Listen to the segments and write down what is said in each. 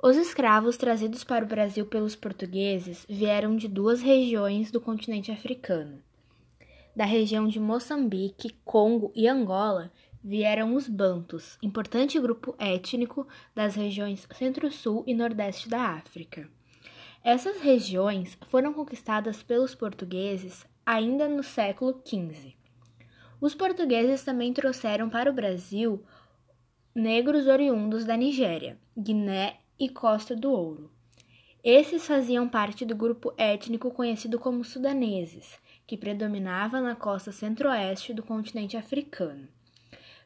Os escravos trazidos para o Brasil pelos portugueses vieram de duas regiões do continente africano. Da região de Moçambique, Congo e Angola vieram os Bantus, importante grupo étnico das regiões Centro-Sul e Nordeste da África. Essas regiões foram conquistadas pelos portugueses ainda no século XV. Os portugueses também trouxeram para o Brasil negros oriundos da Nigéria, Guiné e Costa do Ouro. Esses faziam parte do grupo étnico conhecido como sudaneses, que predominava na costa centro-oeste do continente africano.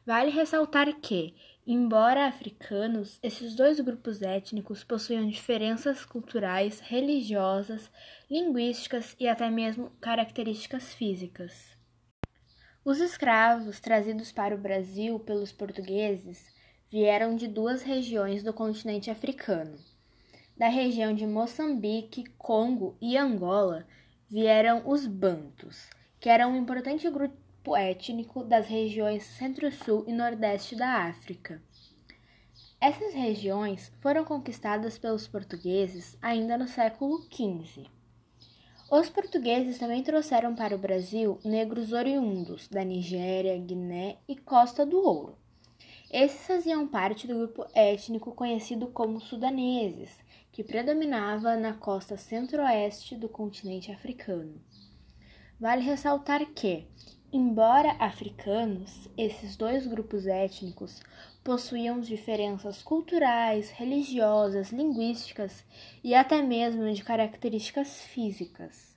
Vale ressaltar que, embora africanos, esses dois grupos étnicos possuíam diferenças culturais, religiosas, linguísticas e até mesmo características físicas. Os escravos trazidos para o Brasil pelos portugueses vieram de duas regiões do continente africano. Da região de Moçambique, Congo e Angola vieram os Bantus, que eram um importante grupo étnico das regiões Centro-Sul e Nordeste da África. Essas regiões foram conquistadas pelos portugueses ainda no século XV. Os portugueses também trouxeram para o Brasil negros oriundos da Nigéria, Guiné e Costa do Ouro. Esses faziam parte do grupo étnico conhecido como sudaneses, que predominava na costa centro-oeste do continente africano. Vale ressaltar que, embora africanos, esses dois grupos étnicos possuíam diferenças culturais, religiosas, linguísticas e até mesmo de características físicas.